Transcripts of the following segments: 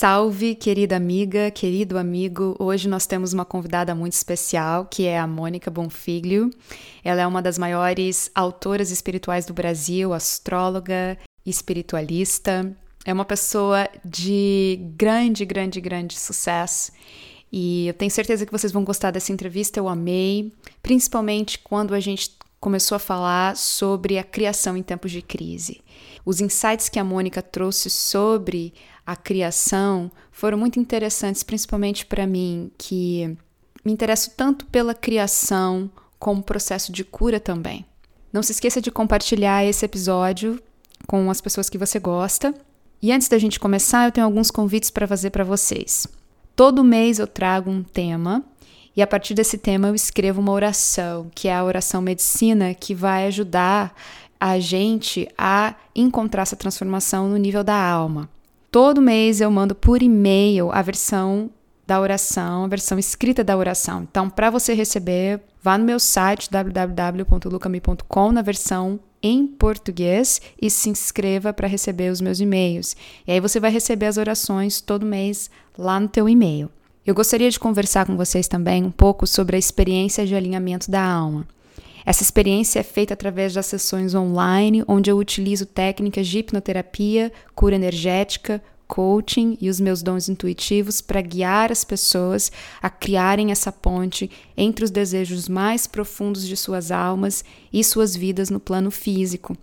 Salve, querida amiga, querido amigo. Hoje nós temos uma convidada muito especial, que é a Mônica Bonfiglio. Ela é uma das maiores autoras espirituais do Brasil, astróloga, espiritualista. É uma pessoa de grande, grande, grande sucesso. E eu tenho certeza que vocês vão gostar dessa entrevista. Eu amei, principalmente quando a gente começou a falar sobre a criação em tempos de crise. Os insights que a Mônica trouxe sobre a criação foram muito interessantes, principalmente para mim, que me interesso tanto pela criação como processo de cura também. Não se esqueça de compartilhar esse episódio com as pessoas que você gosta. E antes da gente começar, eu tenho alguns convites para fazer para vocês. Todo mês eu trago um tema e a partir desse tema eu escrevo uma oração, que é a oração medicina, que vai ajudar a gente a encontrar essa transformação no nível da alma. Todo mês eu mando por e-mail a versão da oração, a versão escrita da oração. Então, para você receber, vá no meu site www.lucami.com na versão em português e se inscreva para receber os meus e-mails. E aí você vai receber as orações todo mês lá no teu e-mail. Eu gostaria de conversar com vocês também um pouco sobre a experiência de alinhamento da alma. Essa experiência é feita através das sessões online, onde eu utilizo técnicas de hipnoterapia, cura energética, coaching e os meus dons intuitivos para guiar as pessoas a criarem essa ponte entre os desejos mais profundos de suas almas e suas vidas no plano físico.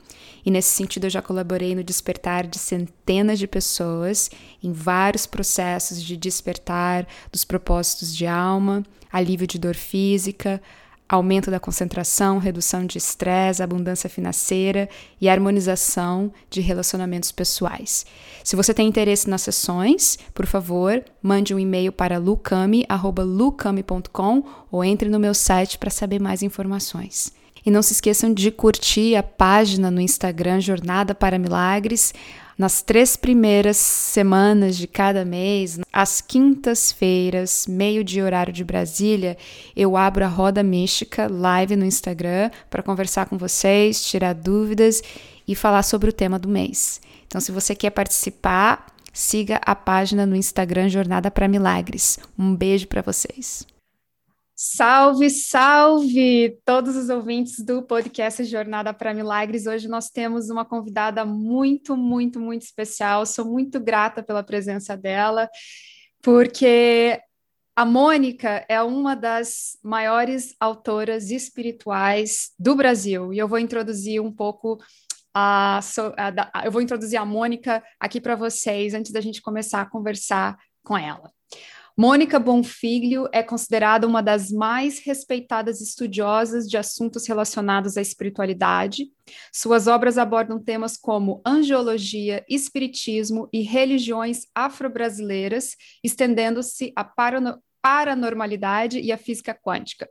E nesse sentido, eu já colaborei no despertar de centenas de pessoas em vários processos de despertar dos propósitos de alma, alívio de dor física, aumento da concentração, redução de estresse, abundância financeira e harmonização de relacionamentos pessoais. Se você tem interesse nas sessões, por favor, mande um e-mail para lucami@lucami.com ou entre no meu site para saber mais informações. E não se esqueçam de curtir a página no Instagram Jornada para Milagres nas três primeiras semanas de cada mês, às quintas-feiras, meio de horário de Brasília, eu abro a Roda Mística live no Instagram para conversar com vocês, tirar dúvidas e falar sobre o tema do mês. Então, se você quer participar, siga a página no Instagram Jornada para Milagres. Um beijo para vocês. Salve, salve todos os ouvintes do podcast Jornada para Milagres. Hoje nós temos uma convidada muito, muito, muito especial. Sou muito grata pela presença dela, porque a Mônica é uma das maiores autoras espirituais do Brasil e eu vou introduzir um pouco a, a, a eu vou introduzir a Mônica aqui para vocês antes da gente começar a conversar com ela. Mônica Bonfiglio é considerada uma das mais respeitadas estudiosas de assuntos relacionados à espiritualidade. Suas obras abordam temas como angiologia, espiritismo e religiões afro-brasileiras, estendendo-se a paranormalidade e a física quântica.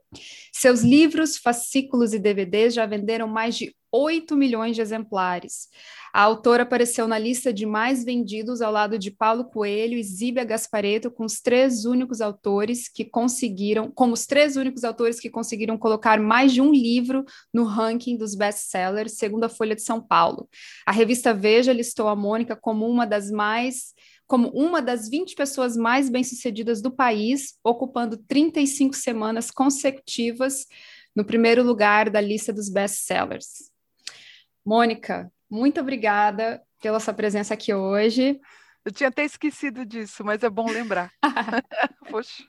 Seus livros, fascículos e DVDs já venderam mais de 8 milhões de exemplares. A autora apareceu na lista de mais vendidos ao lado de Paulo Coelho e Zíbia Gaspareto, com os três únicos autores que conseguiram, como os três únicos autores que conseguiram colocar mais de um livro no ranking dos best-sellers, segundo a Folha de São Paulo. A revista Veja listou a Mônica como uma das mais como uma das 20 pessoas mais bem-sucedidas do país, ocupando 35 semanas consecutivas no primeiro lugar da lista dos best-sellers. Mônica, muito obrigada pela sua presença aqui hoje. Eu tinha até esquecido disso, mas é bom lembrar. Poxa.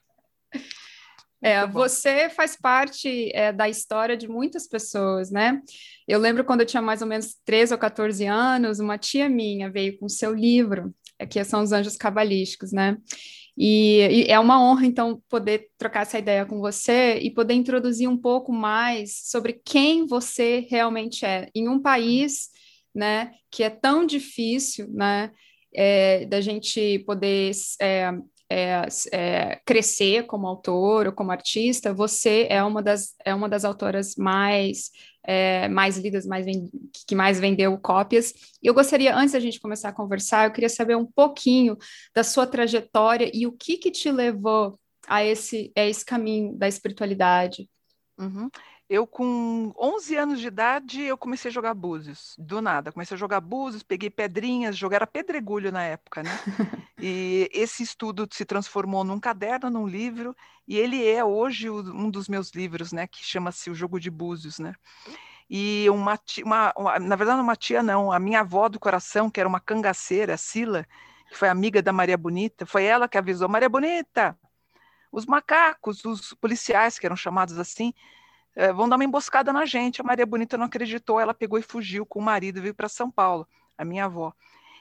É, você faz parte é, da história de muitas pessoas, né? Eu lembro quando eu tinha mais ou menos 13 ou 14 anos, uma tia minha veio com seu livro, que são os Anjos Cabalísticos, né? E, e, é uma honra, então, poder trocar essa ideia com você e poder introduzir um pouco mais sobre quem você realmente é em um país né, que é tão difícil, né, é, da gente poder é, é, é, crescer como autor ou como artista, você é uma das, é uma das autoras mais, é, mais lidas, mais que mais vendeu cópias. E eu gostaria, antes da gente começar a conversar, eu queria saber um pouquinho da sua trajetória e o que, que te levou a esse, a esse caminho da espiritualidade. Uhum. Eu, com 11 anos de idade, eu comecei a jogar búzios, do nada. Comecei a jogar búzios, peguei pedrinhas, jogar era pedregulho na época, né? e esse estudo se transformou num caderno, num livro, e ele é hoje um dos meus livros, né? Que chama-se O Jogo de Búzios, né? E uma, uma, uma, na verdade, uma tia não, a minha avó do coração, que era uma cangaceira, Sila, que foi amiga da Maria Bonita, foi ela que avisou, Maria Bonita, os macacos, os policiais, que eram chamados assim, é, vão dar uma emboscada na gente. A Maria Bonita não acreditou, ela pegou e fugiu com o marido, veio para São Paulo, a minha avó.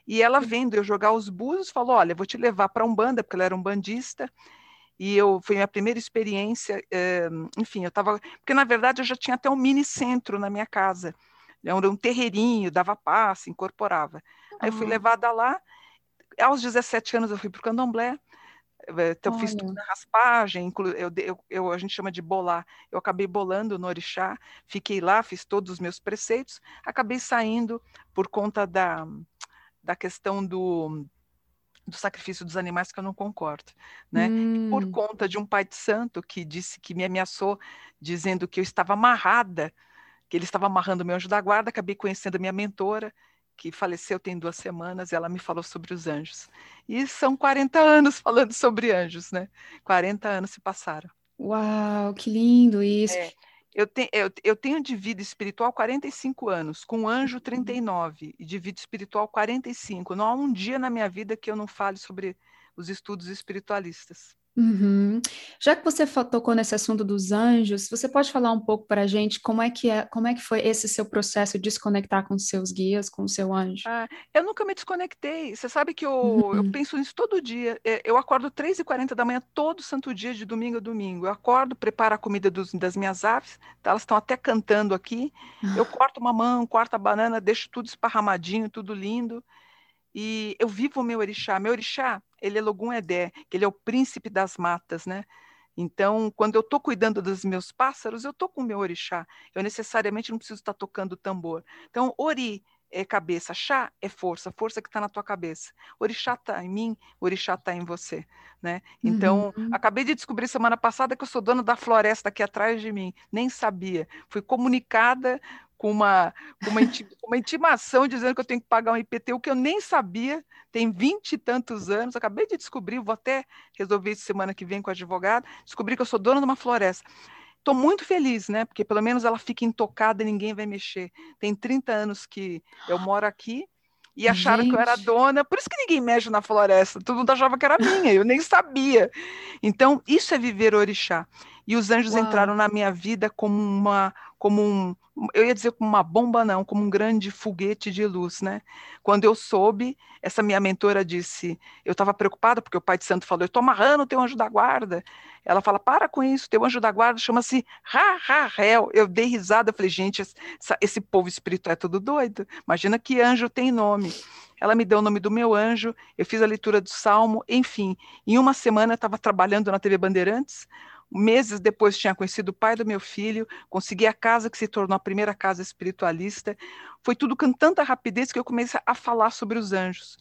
E ela vendo eu jogar os búzios, falou: Olha, vou te levar para um banda, porque ela era um bandista. E eu foi minha primeira experiência. É, enfim, eu estava. Porque, na verdade, eu já tinha até um mini centro na minha casa. Era um terreirinho, dava passe, incorporava. Aí eu fui levada lá. Aos 17 anos eu fui para o candomblé. Então, Olha. fiz tudo na raspagem, eu, eu, eu, a gente chama de bolar. Eu acabei bolando no orixá, fiquei lá, fiz todos os meus preceitos, acabei saindo por conta da, da questão do, do sacrifício dos animais que eu não concordo, né? Hum. Por conta de um pai de santo que disse que me ameaçou, dizendo que eu estava amarrada, que ele estava amarrando meu anjo da guarda, acabei conhecendo a minha mentora, que faleceu tem duas semanas, e ela me falou sobre os anjos. E são 40 anos falando sobre anjos, né? 40 anos se passaram. Uau, que lindo isso! É, eu, te, eu, eu, tenho de vida espiritual 45 anos, com anjo 39, uhum. e de vida espiritual 45. Não há um dia na minha vida que eu não fale sobre os estudos espiritualistas. Uhum. Já que você tocou nesse assunto dos anjos, você pode falar um pouco para a gente como é que é, como é que foi esse seu processo de desconectar com os seus guias, com o seu anjo? Ah, eu nunca me desconectei. Você sabe que eu, uhum. eu penso nisso todo dia. É, eu acordo 3 e 40 da manhã todo santo dia, de domingo a domingo. Eu acordo, preparo a comida dos, das minhas aves, tá? elas estão até cantando aqui. Eu ah. corto uma mão, corto a banana, deixo tudo esparramadinho, tudo lindo. E eu vivo o meu orixá. Meu orixá, ele é Logum Edé, que ele é o príncipe das matas, né? Então, quando eu estou cuidando dos meus pássaros, eu estou com o meu orixá. Eu necessariamente não preciso estar tocando tambor. Então, ori é cabeça, chá é força, força que está na tua cabeça. Orixá está em mim, orixá está em você, né? Então, uhum. acabei de descobrir semana passada que eu sou dona da floresta aqui atrás de mim, nem sabia. Fui comunicada com uma, com uma, uma intimação dizendo que eu tenho que pagar um IPTU que eu nem sabia, tem vinte e tantos anos, acabei de descobrir, vou até resolver isso semana que vem com o advogado, descobri que eu sou dona de uma floresta. Estou muito feliz, né? Porque pelo menos ela fica intocada e ninguém vai mexer. Tem 30 anos que eu moro aqui e acharam Gente. que eu era dona, por isso que ninguém mexe na floresta, todo mundo achava que era minha, eu nem sabia. Então, isso é viver orixá. E os anjos Uau. entraram na minha vida como uma, como um, eu ia dizer como uma bomba não, como um grande foguete de luz, né? Quando eu soube, essa minha mentora disse, eu estava preocupada porque o pai de santo falou, eu estou amarrando o teu anjo da guarda. Ela fala, para com isso, teu anjo da guarda chama-se Ra-Ra-Hel. Eu dei risada, eu falei, gente, essa, esse povo espiritual é tudo doido. Imagina que anjo tem nome. Ela me deu o nome do meu anjo, eu fiz a leitura do Salmo, enfim. Em uma semana eu estava trabalhando na TV Bandeirantes, Meses depois tinha conhecido o pai do meu filho, consegui a casa que se tornou a primeira casa espiritualista. Foi tudo com tanta rapidez que eu comecei a falar sobre os anjos.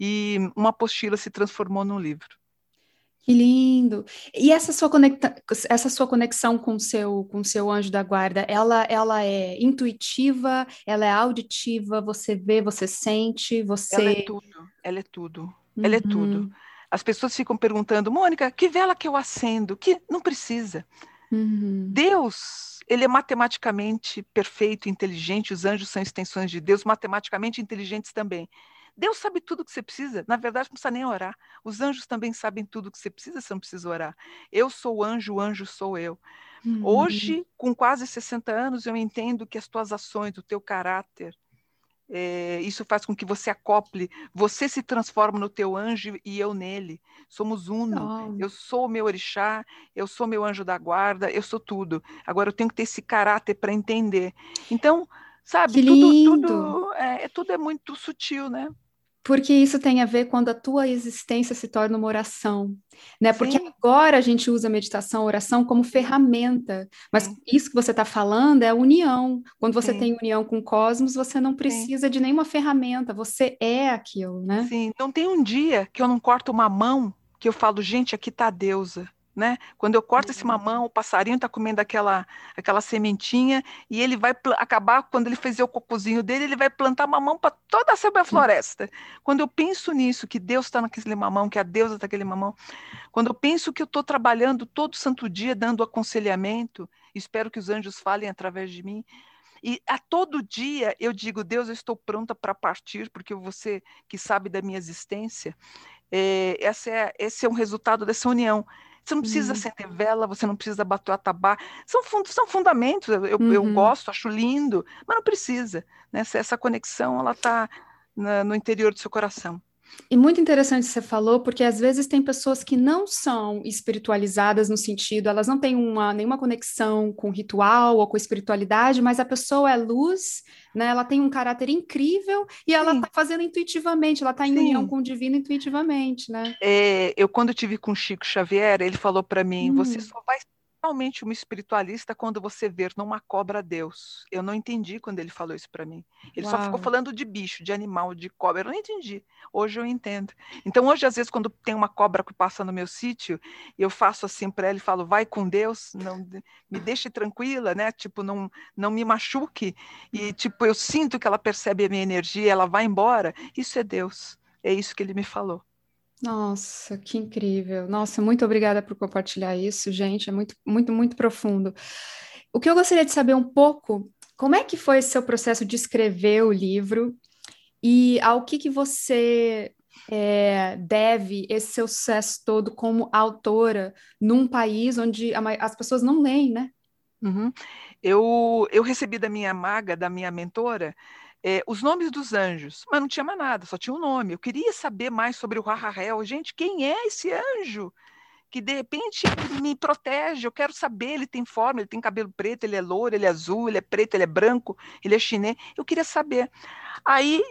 E uma apostila se transformou num livro. Que lindo! E essa sua, conecta, essa sua conexão com o seu, com seu anjo da guarda, ela, ela é intuitiva, ela é auditiva, você vê, você sente, você... Ela é tudo, ela é tudo, uhum. ela é tudo. As pessoas ficam perguntando, Mônica, que vela que eu acendo? Que não precisa. Uhum. Deus, ele é matematicamente perfeito, inteligente, os anjos são extensões de Deus, matematicamente inteligentes também. Deus sabe tudo que você precisa, na verdade não precisa nem orar. Os anjos também sabem tudo que você precisa, você não precisa orar. Eu sou o anjo, o anjo sou eu. Uhum. Hoje, com quase 60 anos, eu entendo que as tuas ações, o teu caráter, é, isso faz com que você acople, você se transforma no teu anjo e eu nele. Somos uno. Oh. Eu sou o meu orixá, eu sou meu anjo da guarda, eu sou tudo. Agora eu tenho que ter esse caráter para entender. Então, sabe, tudo, tudo, é, tudo é muito sutil, né? Porque isso tem a ver quando a tua existência se torna uma oração, né? Porque Sim. agora a gente usa a meditação, a oração como ferramenta, mas Sim. isso que você está falando é a união. Quando você Sim. tem união com o cosmos, você não precisa de nenhuma ferramenta, você é aquilo, né? Sim, não tem um dia que eu não corto uma mão que eu falo, gente, aqui está a deusa né? Quando eu corto esse uhum. mamão, o passarinho está comendo aquela, aquela sementinha e ele vai acabar, quando ele fizer o cocozinho dele, ele vai plantar mamão para toda a floresta. Quando eu penso nisso, que Deus está naquele mamão, que a deusa está naquele mamão, quando eu penso que eu estou trabalhando todo santo dia dando aconselhamento, espero que os anjos falem através de mim, e a todo dia eu digo, Deus, eu estou pronta para partir, porque você que sabe da minha existência, é, essa é, esse é um resultado dessa união. Você não precisa uhum. acender vela, você não precisa bater o atabá. São, são fundamentos, eu, uhum. eu gosto, acho lindo, mas não precisa. Né? Essa conexão, ela está no interior do seu coração. E muito interessante você falou, porque às vezes tem pessoas que não são espiritualizadas no sentido, elas não têm uma, nenhuma conexão com ritual ou com espiritualidade, mas a pessoa é luz, né? Ela tem um caráter incrível e ela está fazendo intuitivamente, ela está em Sim. união com o divino intuitivamente, né? É, eu, quando tive com Chico Xavier, ele falou para mim: hum. você só vai realmente uma espiritualista quando você ver numa cobra Deus. Eu não entendi quando ele falou isso para mim. Ele Uau. só ficou falando de bicho, de animal, de cobra. Eu não entendi. Hoje eu entendo. Então hoje às vezes quando tem uma cobra que passa no meu sítio, eu faço assim para ela e falo: "Vai com Deus, não me deixe tranquila, né? Tipo, não não me machuque". E tipo, eu sinto que ela percebe a minha energia, ela vai embora. Isso é Deus. É isso que ele me falou. Nossa, que incrível. Nossa, muito obrigada por compartilhar isso, gente. É muito, muito, muito profundo. O que eu gostaria de saber um pouco, como é que foi esse seu processo de escrever o livro e ao que, que você é, deve esse seu sucesso todo como autora num país onde as pessoas não leem, né? Uhum. Eu, eu recebi da minha maga, da minha mentora, é, os nomes dos anjos, mas não tinha mais nada, só tinha um nome. Eu queria saber mais sobre o Rahahel. Gente, quem é esse anjo? Que de repente me protege, eu quero saber, ele tem forma, ele tem cabelo preto, ele é louro, ele é azul, ele é preto, ele é branco, ele é chinês. Eu queria saber. Aí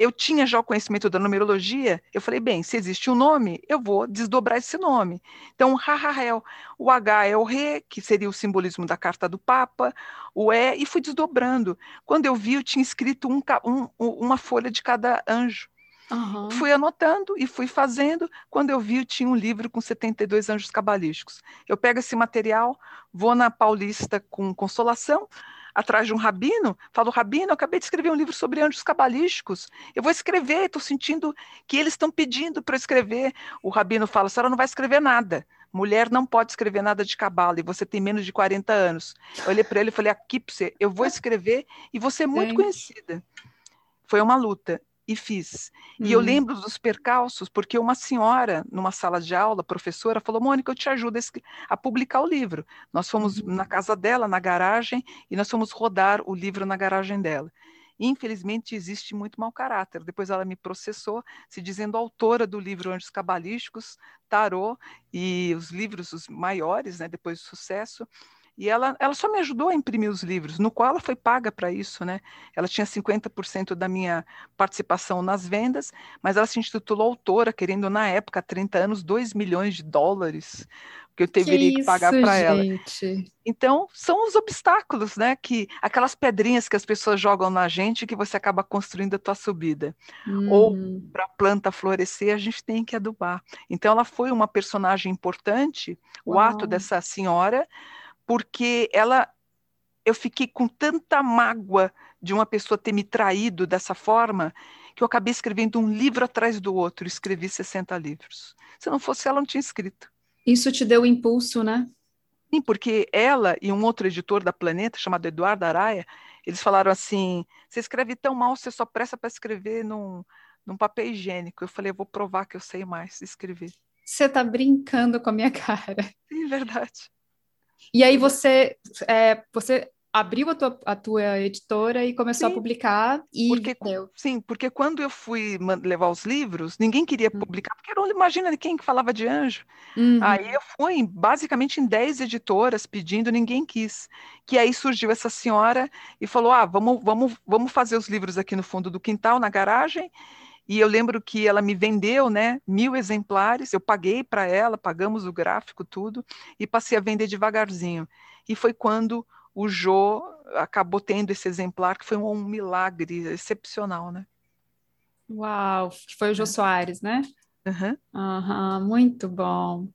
eu tinha já o conhecimento da numerologia, eu falei, bem, se existe um nome, eu vou desdobrar esse nome. Então, Rahahel, o H é o Re, que seria o simbolismo da carta do Papa, o E, e fui desdobrando. Quando eu vi, eu tinha escrito um, um, uma folha de cada anjo. Uhum. Fui anotando e fui fazendo. Quando eu vi, eu tinha um livro com 72 anjos cabalísticos. Eu pego esse material, vou na Paulista com Consolação, atrás de um rabino, falo, rabino, eu acabei de escrever um livro sobre anjos cabalísticos, eu vou escrever, estou sentindo que eles estão pedindo para eu escrever. O rabino fala, a senhora não vai escrever nada, mulher não pode escrever nada de cabala, e você tem menos de 40 anos. Eu olhei para ele e falei, aqui para você, eu vou escrever e você é muito conhecida. Foi uma luta e fiz. E uhum. eu lembro dos percalços, porque uma senhora, numa sala de aula, professora, falou: Mônica, eu te ajudo a, publicar o livro. Nós fomos uhum. na casa dela, na garagem, e nós fomos rodar o livro na garagem dela. Infelizmente, existe muito mau caráter. Depois ela me processou, se dizendo autora do livro Anjos Cabalísticos, Tarô e os livros os maiores, né, depois do sucesso. E ela, ela só me ajudou a imprimir os livros, no qual ela foi paga para isso, né? Ela tinha 50% da minha participação nas vendas, mas ela se intitulou autora, querendo, na época, há 30 anos, 2 milhões de dólares que eu deveria que, pagar para ela. Então, são os obstáculos, né? Que aquelas pedrinhas que as pessoas jogam na gente que você acaba construindo a tua subida. Hum. Ou para a planta florescer, a gente tem que adubar. Então, ela foi uma personagem importante, o Uau. ato dessa senhora porque ela eu fiquei com tanta mágoa de uma pessoa ter me traído dessa forma que eu acabei escrevendo um livro atrás do outro, escrevi 60 livros. Se não fosse ela, não tinha escrito. Isso te deu impulso, né? Sim, porque ela e um outro editor da Planeta, chamado Eduardo Araia, eles falaram assim: você escreve tão mal, você só presta para escrever num, num papel higiênico. Eu falei: eu vou provar que eu sei mais escrever. Você está brincando com a minha cara. Sim, verdade. E aí você, é, você abriu a tua, a tua editora e começou sim, a publicar e porque, sim porque quando eu fui levar os livros ninguém queria hum. publicar porque não imagina quem que falava de anjo uhum. aí eu fui basicamente em 10 editoras pedindo ninguém quis que aí surgiu essa senhora e falou ah vamos vamos vamos fazer os livros aqui no fundo do quintal na garagem e eu lembro que ela me vendeu, né, mil exemplares. Eu paguei para ela, pagamos o gráfico, tudo, e passei a vender devagarzinho. E foi quando o Jô acabou tendo esse exemplar, que foi um, um milagre excepcional, né? Uau, que foi o Jô é. Soares, né? Uhum. Uhum, muito bom.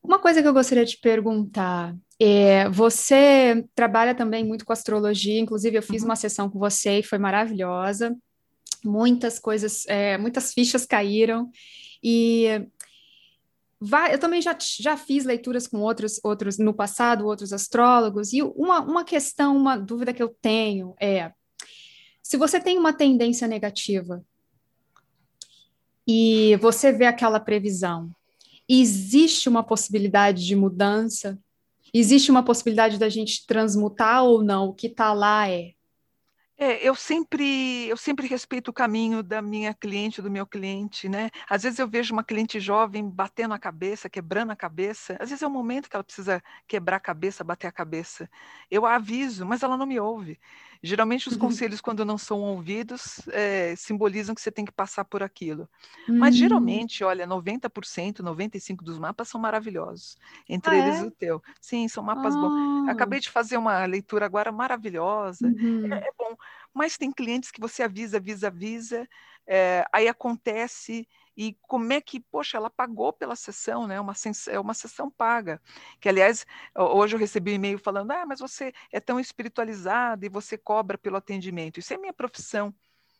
Uma coisa que eu gostaria de perguntar é, você trabalha também muito com astrologia, inclusive eu fiz uhum. uma sessão com você e foi maravilhosa. Muitas coisas, é, muitas fichas caíram e eu também já, já fiz leituras com outros, outros no passado, outros astrólogos, e uma, uma questão, uma dúvida que eu tenho é se você tem uma tendência negativa e você vê aquela previsão, existe uma possibilidade de mudança? Existe uma possibilidade da gente transmutar ou não? O que está lá é é, eu sempre, eu sempre respeito o caminho da minha cliente, do meu cliente, né? Às vezes eu vejo uma cliente jovem batendo a cabeça, quebrando a cabeça. Às vezes é o momento que ela precisa quebrar a cabeça, bater a cabeça. Eu a aviso, mas ela não me ouve. Geralmente os uhum. conselhos, quando não são ouvidos, é, simbolizam que você tem que passar por aquilo. Uhum. Mas hum. geralmente, olha, 90%, 95% dos mapas são maravilhosos. Entre ah, eles é? o teu. Sim, são mapas ah. bons. Acabei de fazer uma leitura agora maravilhosa. Uhum. É, é, bom. Mas tem clientes que você avisa, avisa, avisa, é, aí acontece e como é que, poxa, ela pagou pela sessão, né? Uma, é uma sessão paga. Que, aliás, hoje eu recebi um e-mail falando: ah, mas você é tão espiritualizada e você cobra pelo atendimento. Isso é minha profissão.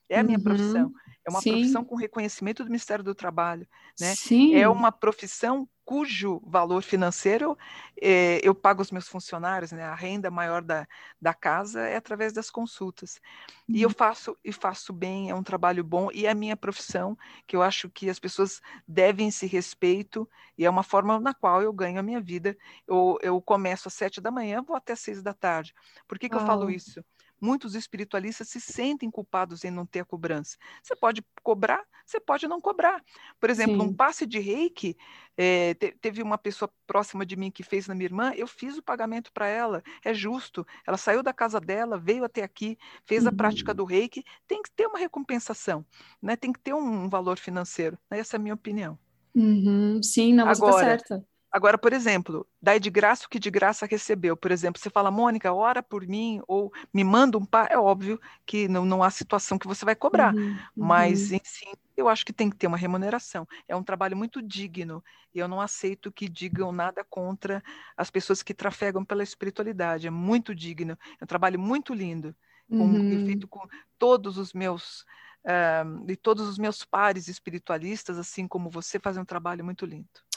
É a minha uhum. profissão. É uma Sim. profissão com reconhecimento do Ministério do Trabalho. Né? Sim. É uma profissão cujo valor financeiro eh, eu pago os meus funcionários, né? A renda maior da, da casa é através das consultas. E eu uhum. faço e faço bem, é um trabalho bom e é a minha profissão, que eu acho que as pessoas devem se respeito e é uma forma na qual eu ganho a minha vida. Eu, eu começo às sete da manhã, vou até seis da tarde. Por que, que eu falo isso? Muitos espiritualistas se sentem culpados em não ter a cobrança. Você pode cobrar, você pode não cobrar. Por exemplo, Sim. um passe de reiki, é, te, teve uma pessoa próxima de mim que fez na minha irmã, eu fiz o pagamento para ela, é justo. Ela saiu da casa dela, veio até aqui, fez uhum. a prática uhum. do reiki, tem que ter uma recompensação, né? tem que ter um, um valor financeiro. Essa é a minha opinião. Uhum. Sim, não, você tá Agora, tá certa. Agora, por exemplo, dai de graça o que de graça recebeu. Por exemplo, você fala, Mônica, ora por mim, ou me manda um par, é óbvio que não, não há situação que você vai cobrar. Uhum, uhum. Mas, em si, eu acho que tem que ter uma remuneração. É um trabalho muito digno. E eu não aceito que digam nada contra as pessoas que trafegam pela espiritualidade. É muito digno. É um trabalho muito lindo. Com, uhum. Feito com todos os meus. Uh, e todos os meus pares espiritualistas, assim como você, fazem um trabalho muito lindo.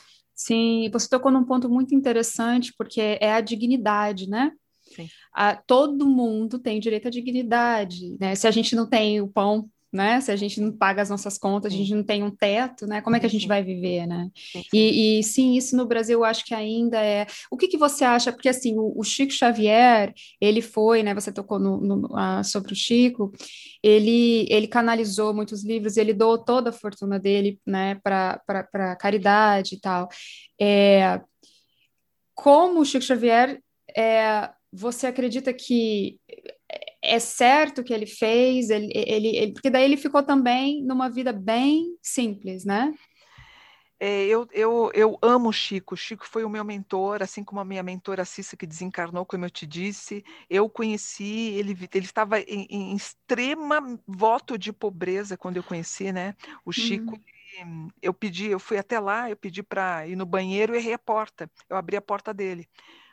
Sim, você tocou num ponto muito interessante, porque é a dignidade, né? Sim. A, todo mundo tem direito à dignidade, né? Se a gente não tem o pão né? Se a gente não paga as nossas contas, a gente não tem um teto, né? Como é que a gente vai viver, né? E, e sim, isso no Brasil eu acho que ainda é. O que, que você acha? Porque assim, o, o Chico Xavier, ele foi, né? Você tocou no, no uh, sobre o Chico, ele, ele canalizou muitos livros, ele doou toda a fortuna dele, né? Para caridade e tal. É, como o Chico Xavier é, você acredita que é certo que ele fez, ele, ele, ele, porque daí ele ficou também numa vida bem simples, né? É, eu, eu, eu amo o Chico. O Chico foi o meu mentor, assim como a minha mentora Cissa, que desencarnou, como eu te disse. Eu conheci, ele, ele estava em, em extrema voto de pobreza quando eu conheci, né? O Chico, uhum. eu pedi, eu fui até lá, eu pedi para ir no banheiro e errei a porta. Eu abri a porta dele.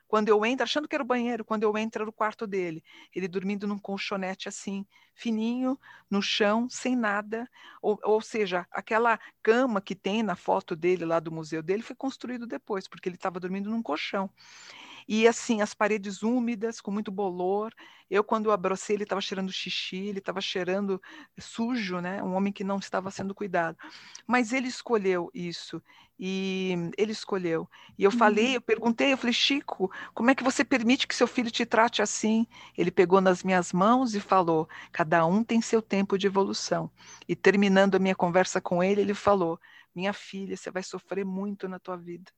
Quando eu entro, achando que era o banheiro, quando eu entro no quarto dele, ele dormindo num colchonete assim, fininho, no chão, sem nada. Ou, ou seja, aquela cama que tem na foto dele lá do museu dele foi construído depois, porque ele estava dormindo num colchão. E assim, as paredes úmidas, com muito bolor. Eu, quando abracei, ele estava cheirando xixi, ele estava cheirando sujo, né? Um homem que não estava sendo cuidado. Mas ele escolheu isso. E ele escolheu. E eu falei, uhum. eu perguntei, eu falei, Chico, como é que você permite que seu filho te trate assim? Ele pegou nas minhas mãos e falou: cada um tem seu tempo de evolução. E terminando a minha conversa com ele, ele falou: minha filha, você vai sofrer muito na tua vida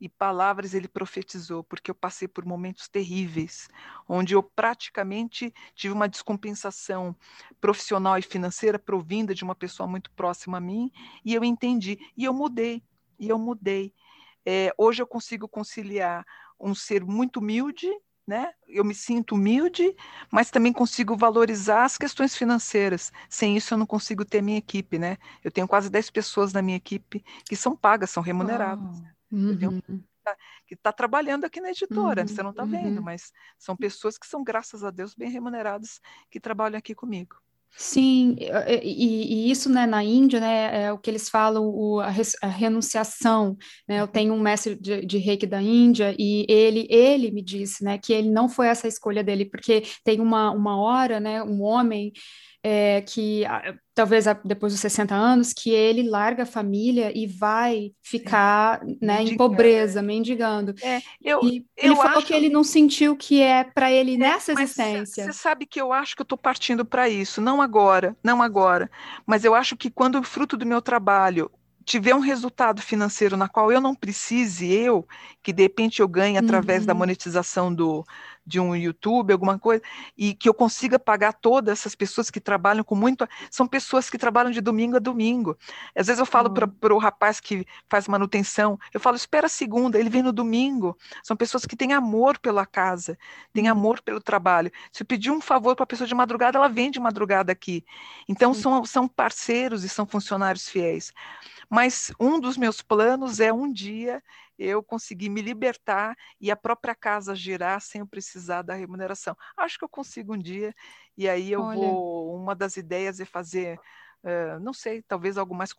e palavras ele profetizou, porque eu passei por momentos terríveis, onde eu praticamente tive uma descompensação profissional e financeira provinda de uma pessoa muito próxima a mim, e eu entendi, e eu mudei, e eu mudei. É, hoje eu consigo conciliar um ser muito humilde, né? Eu me sinto humilde, mas também consigo valorizar as questões financeiras. Sem isso, eu não consigo ter minha equipe, né? Eu tenho quase 10 pessoas na minha equipe que são pagas, são remuneradas. Uhum. está que tá trabalhando aqui na editora. Uhum, você não está uhum. vendo, mas são pessoas que são, graças a Deus, bem remuneradas que trabalham aqui comigo. Sim, e, e, isso né, na Índia né, é o que eles falam, o, a, res, a, renunciação. Né? Eu tenho um mestre de, de reiki da Índia e ele, ele me disse né, que ele não foi essa escolha dele, porque tem uma, uma hora, né, um homem é, que talvez depois dos 60 anos, que ele larga a família e vai ficar né, em pobreza, mendigando. É, eu, e ele falou acho... que ele não sentiu que é para ele é, nessa existência. Você sabe que eu acho que eu estou partindo para isso, não agora, não agora, mas eu acho que quando o fruto do meu trabalho tiver um resultado financeiro na qual eu não precise, eu, que de repente eu ganhe através uhum. da monetização do, de um YouTube, alguma coisa, e que eu consiga pagar todas essas pessoas que trabalham com muito. São pessoas que trabalham de domingo a domingo. Às vezes eu falo uhum. para o rapaz que faz manutenção, eu falo, espera a segunda, ele vem no domingo. São pessoas que têm amor pela casa, têm uhum. amor pelo trabalho. Se eu pedir um favor para a pessoa de madrugada, ela vem de madrugada aqui. Então, são, são parceiros e são funcionários fiéis. Mas um dos meus planos é um dia eu conseguir me libertar e a própria casa girar sem eu precisar da remuneração. Acho que eu consigo um dia, e aí eu Olha. vou. Uma das ideias é fazer, uh, não sei, talvez algo mais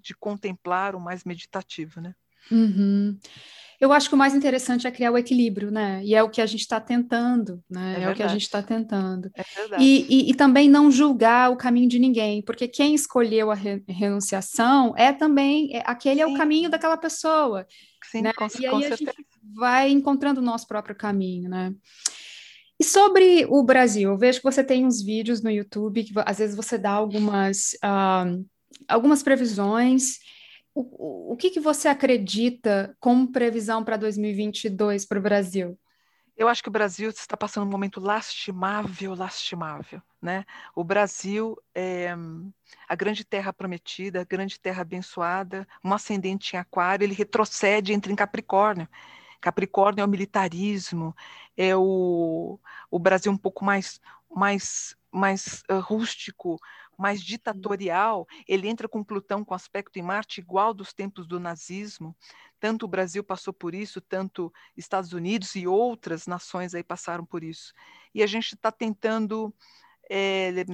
de contemplar, o mais meditativo, né? Uhum. Eu acho que o mais interessante é criar o equilíbrio, né? E é o que a gente está tentando, né? É, é o que a gente está tentando. É. E, e, e, também não julgar o caminho de ninguém, porque quem escolheu a re renunciação é também, é, aquele Sim. é o caminho daquela pessoa. Sim, né? com, e aí com a certeza. gente vai encontrando o nosso próprio caminho, né? E sobre o Brasil, eu vejo que você tem uns vídeos no YouTube que às vezes você dá algumas, uh, algumas previsões o, o que, que você acredita como previsão para 2022 para o Brasil? Eu acho que o Brasil está passando um momento lastimável, lastimável, né? O Brasil é a grande terra prometida, a grande terra abençoada, um ascendente em aquário, ele retrocede, entra em Capricórnio. Capricórnio é o militarismo, é o, o Brasil um pouco mais, mais, mais uh, rústico, mais ditatorial, ele entra com Plutão com aspecto em Marte igual dos tempos do nazismo. Tanto o Brasil passou por isso, tanto Estados Unidos e outras nações aí passaram por isso. E a gente está tentando é,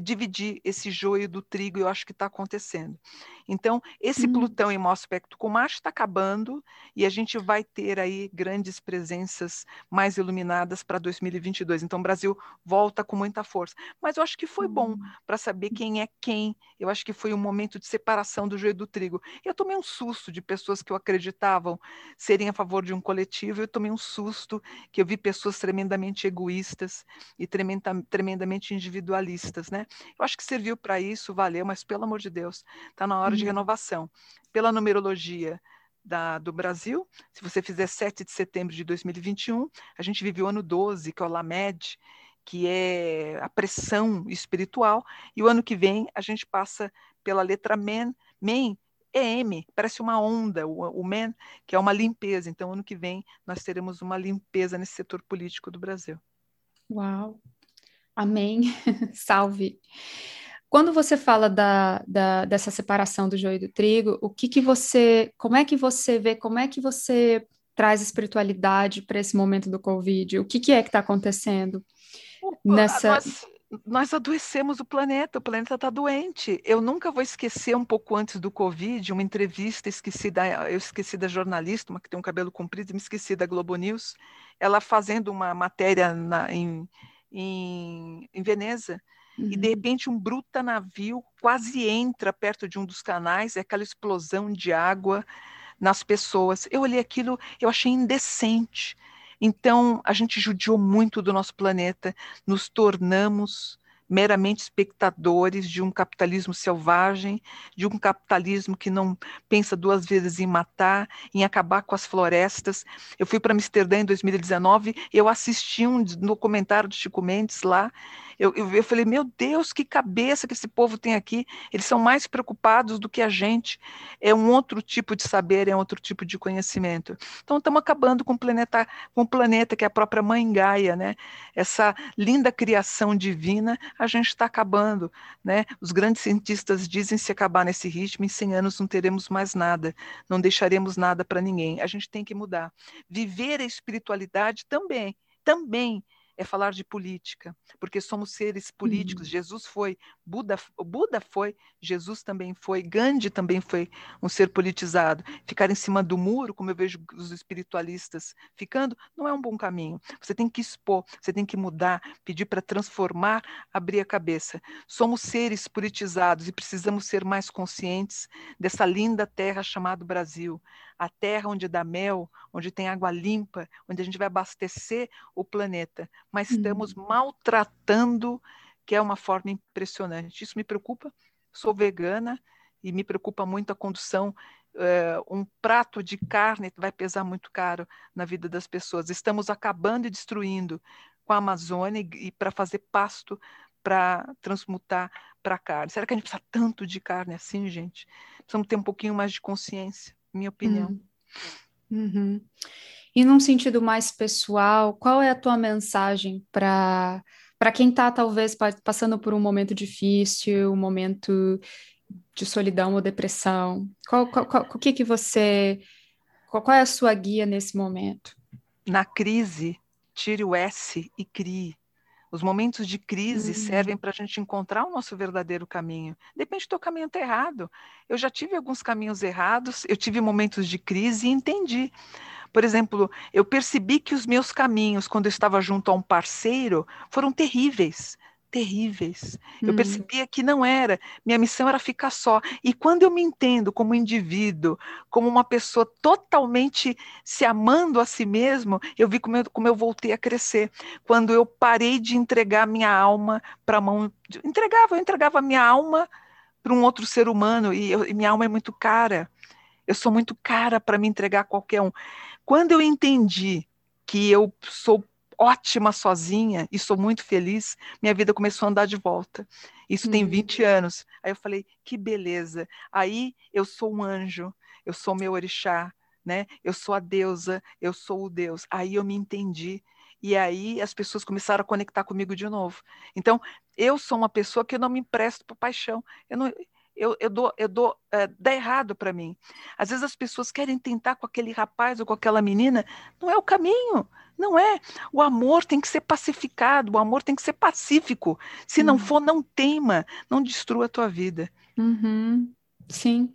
dividir esse joio do trigo, eu acho que está acontecendo. Então, esse hum. Plutão em mau aspecto com Marte está acabando e a gente vai ter aí grandes presenças mais iluminadas para 2022. Então, o Brasil volta com muita força. Mas eu acho que foi bom hum. para saber quem é quem. Eu acho que foi um momento de separação do joio do trigo. Eu tomei um susto de pessoas que eu acreditavam serem a favor de um coletivo, eu tomei um susto que eu vi pessoas tremendamente egoístas e tremenda, tremendamente individualistas, né? Eu acho que serviu para isso, valeu, mas pelo amor de Deus, está na hora de uhum. renovação. Pela numerologia da, do Brasil, se você fizer 7 de setembro de 2021, a gente vive o ano 12, que é o Lamed, que é a pressão espiritual, e o ano que vem a gente passa pela letra Men, Men é M, parece uma onda, o, o MEN, que é uma limpeza. Então, ano que vem, nós teremos uma limpeza nesse setor político do Brasil. Uau! Amém! Salve! Quando você fala da, da, dessa separação do joio e do trigo, o que que você, como é que você vê, como é que você traz espiritualidade para esse momento do Covid? O que, que é que está acontecendo nessa? Nós, nós adoecemos o planeta, o planeta está doente. Eu nunca vou esquecer, um pouco antes do Covid, uma entrevista, esqueci da, eu esqueci da jornalista, uma que tem um cabelo comprido, me esqueci da Globo News, ela fazendo uma matéria na, em, em, em Veneza, Uhum. E de repente um bruta navio quase entra perto de um dos canais, é aquela explosão de água nas pessoas. Eu olhei aquilo, eu achei indecente. Então, a gente judiou muito do nosso planeta, nos tornamos meramente espectadores de um capitalismo selvagem, de um capitalismo que não pensa duas vezes em matar, em acabar com as florestas. Eu fui para Amsterdã em 2019 e eu assisti um documentário de Chico Mendes lá Eu, eu, eu, falei, meu Deus, que cabeça que esse povo tem aqui. Eles são mais preocupados do que a gente. É um outro tipo de saber, é um outro tipo de conhecimento. Então, estamos acabando com o planeta, com o planeta que é a própria mãe Gaia, né? Essa linda criação divina, a gente está acabando, né? Os grandes cientistas dizem se acabar nesse ritmo, em 100 anos não teremos mais nada, não deixaremos nada para ninguém. A gente tem que mudar. Viver a espiritualidade também, também é falar de política, porque somos seres políticos. Uhum. Jesus foi, Buda, Buda foi, Jesus também foi, Gandhi também foi um ser politizado. Ficar em cima do muro, como eu vejo os espiritualistas ficando, não é um bom caminho. Você tem que expor, você tem que mudar, pedir para transformar, abrir a cabeça. Somos seres politizados e precisamos ser mais conscientes dessa linda terra chamada Brasil a terra onde dá mel, onde tem água limpa, onde a gente vai abastecer o planeta, mas estamos uhum. maltratando, que é uma forma impressionante. Isso me preocupa. Sou vegana e me preocupa muito a condução. Uh, um prato de carne vai pesar muito caro na vida das pessoas. Estamos acabando e destruindo com a Amazônia e para fazer pasto para transmutar para carne. Será que a gente precisa tanto de carne assim, gente? Precisamos ter um pouquinho mais de consciência minha opinião. Uhum. uhum. E num sentido mais pessoal, qual é a tua mensagem para para quem está talvez passando por um momento difícil, um momento de solidão ou depressão? Qual, qual, qual, o que que você qual, qual é a sua guia nesse momento? Na crise, tire o S e crie. Os momentos de crise uhum. servem para a gente encontrar o nosso verdadeiro caminho. Depende do teu caminho está errado. Eu já tive alguns caminhos errados, eu tive momentos de crise e entendi. Por exemplo, eu percebi que os meus caminhos, quando eu estava junto a um parceiro, foram terríveis terríveis. Eu hum. percebia que não era, minha missão era ficar só. E quando eu me entendo como indivíduo, como uma pessoa totalmente se amando a si mesmo, eu vi como eu, como eu voltei a crescer. Quando eu parei de entregar minha alma para a mão. Entregava, eu entregava minha alma para um outro ser humano, e, eu, e minha alma é muito cara. Eu sou muito cara para me entregar a qualquer um. Quando eu entendi que eu sou ótima sozinha e sou muito feliz, minha vida começou a andar de volta. Isso uhum. tem 20 anos. Aí eu falei, que beleza. Aí eu sou um anjo, eu sou meu orixá, né? Eu sou a deusa, eu sou o Deus. Aí eu me entendi. E aí as pessoas começaram a conectar comigo de novo. Então, eu sou uma pessoa que eu não me empresto para paixão. Eu não, eu, eu dou, eu dou, é, dá errado para mim. Às vezes as pessoas querem tentar com aquele rapaz ou com aquela menina, não é o caminho. Não é. O amor tem que ser pacificado, o amor tem que ser pacífico. Se uhum. não for, não teima, não destrua a tua vida. Uhum. Sim.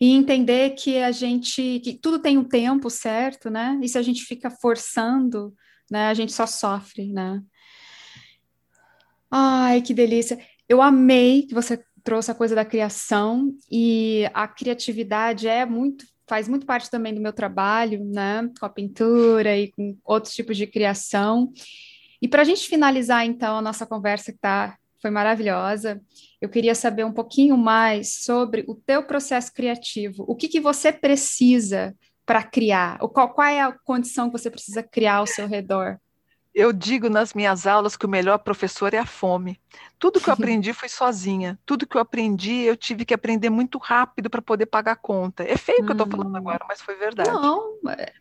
E entender que a gente, que tudo tem um tempo certo, né? E se a gente fica forçando, né, a gente só sofre, né? Ai, que delícia. Eu amei que você trouxe a coisa da criação e a criatividade é muito faz muito parte também do meu trabalho, né, com a pintura e com outros tipos de criação. E para a gente finalizar, então, a nossa conversa que tá, foi maravilhosa, eu queria saber um pouquinho mais sobre o teu processo criativo. O que, que você precisa para criar? O qual, qual é a condição que você precisa criar ao seu redor? Eu digo nas minhas aulas que o melhor professor é a fome. Tudo que eu aprendi foi sozinha. Tudo que eu aprendi, eu tive que aprender muito rápido para poder pagar a conta. É feio o que eu estou falando hum. agora, mas foi verdade. Não.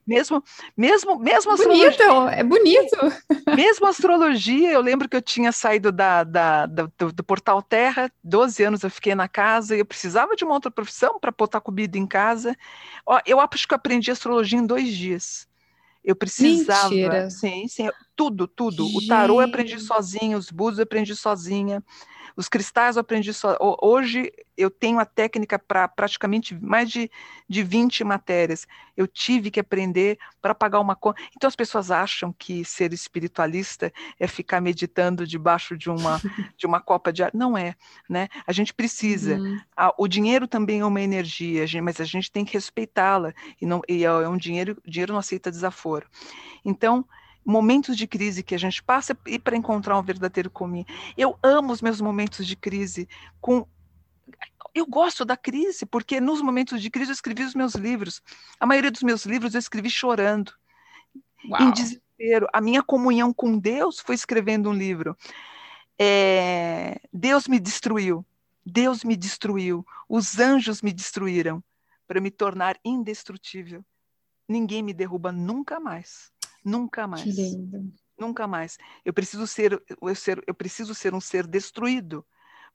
Mesmo, mesmo, mesmo bonito, astrologia. É bonito. Mesmo astrologia, eu lembro que eu tinha saído da, da, da do, do, Portal Terra, 12 anos eu fiquei na casa e eu precisava de uma outra profissão para botar comida em casa. Ó, eu acho que eu aprendi astrologia em dois dias. Eu precisava. Mentira. Sim, sim. Tudo, tudo. Gente. O tarô eu aprendi sozinha, os búzios eu aprendi sozinha. Os cristais eu aprendi só. Hoje eu tenho a técnica para praticamente mais de, de 20 matérias. Eu tive que aprender para pagar uma conta. Então as pessoas acham que ser espiritualista é ficar meditando debaixo de uma, de uma copa de ar. Não é. Né? A gente precisa. Uhum. o dinheiro também é uma energia, mas a gente tem que respeitá-la. E, não, e é, é um dinheiro, dinheiro não aceita desaforo. Então, momentos de crise que a gente passa e para encontrar um verdadeiro caminho. Eu amo os meus momentos de crise com eu gosto da crise, porque nos momentos de crise eu escrevi os meus livros. A maioria dos meus livros eu escrevi chorando, Uau. em desespero. A minha comunhão com Deus foi escrevendo um livro. É, Deus me destruiu. Deus me destruiu. Os anjos me destruíram para me tornar indestrutível. Ninguém me derruba nunca mais. Nunca mais. Que lindo. Nunca mais. Eu preciso ser, eu, ser, eu preciso ser um ser destruído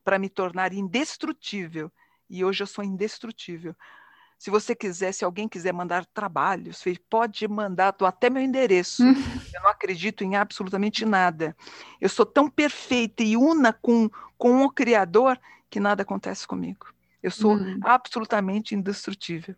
para me tornar indestrutível. E hoje eu sou indestrutível. Se você quiser, se alguém quiser mandar trabalhos, pode mandar, dou até meu endereço. Eu não acredito em absolutamente nada. Eu sou tão perfeita e una com, com o Criador que nada acontece comigo. Eu sou hum. absolutamente indestrutível.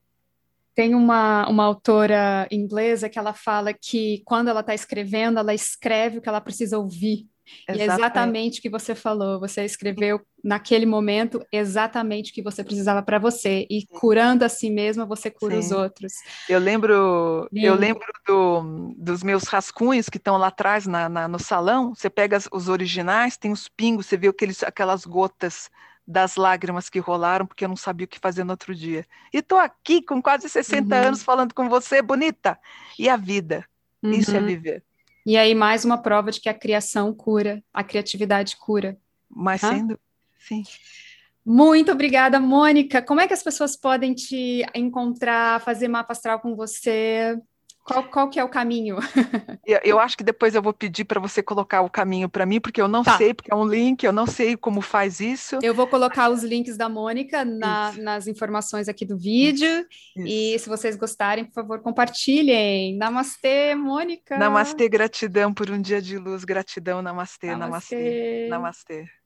Tem uma, uma autora inglesa que ela fala que quando ela está escrevendo, ela escreve o que ela precisa ouvir. Exatamente. E é exatamente o que você falou. Você escreveu naquele momento exatamente o que você precisava para você. E curando a si mesma, você cura Sim. os outros. Eu lembro, eu lembro do, dos meus rascunhos que estão lá atrás na, na, no salão. Você pega os originais, tem os pingos, você vê aqueles, aquelas gotas das lágrimas que rolaram porque eu não sabia o que fazer no outro dia. E estou aqui com quase 60 uhum. anos falando com você, bonita. E a vida. Uhum. Isso é uhum. viver. E aí, mais uma prova de que a criação cura, a criatividade cura. Mas sendo, sim. Muito obrigada, Mônica. Como é que as pessoas podem te encontrar, fazer mapa astral com você? Qual, qual que é o caminho? eu acho que depois eu vou pedir para você colocar o caminho para mim, porque eu não tá. sei, porque é um link, eu não sei como faz isso. Eu vou colocar os links da Mônica na, nas informações aqui do vídeo. Isso. E se vocês gostarem, por favor, compartilhem. Namastê, Mônica. Namastê, gratidão por um dia de luz, gratidão, namastê, namastê. Namastê. namastê.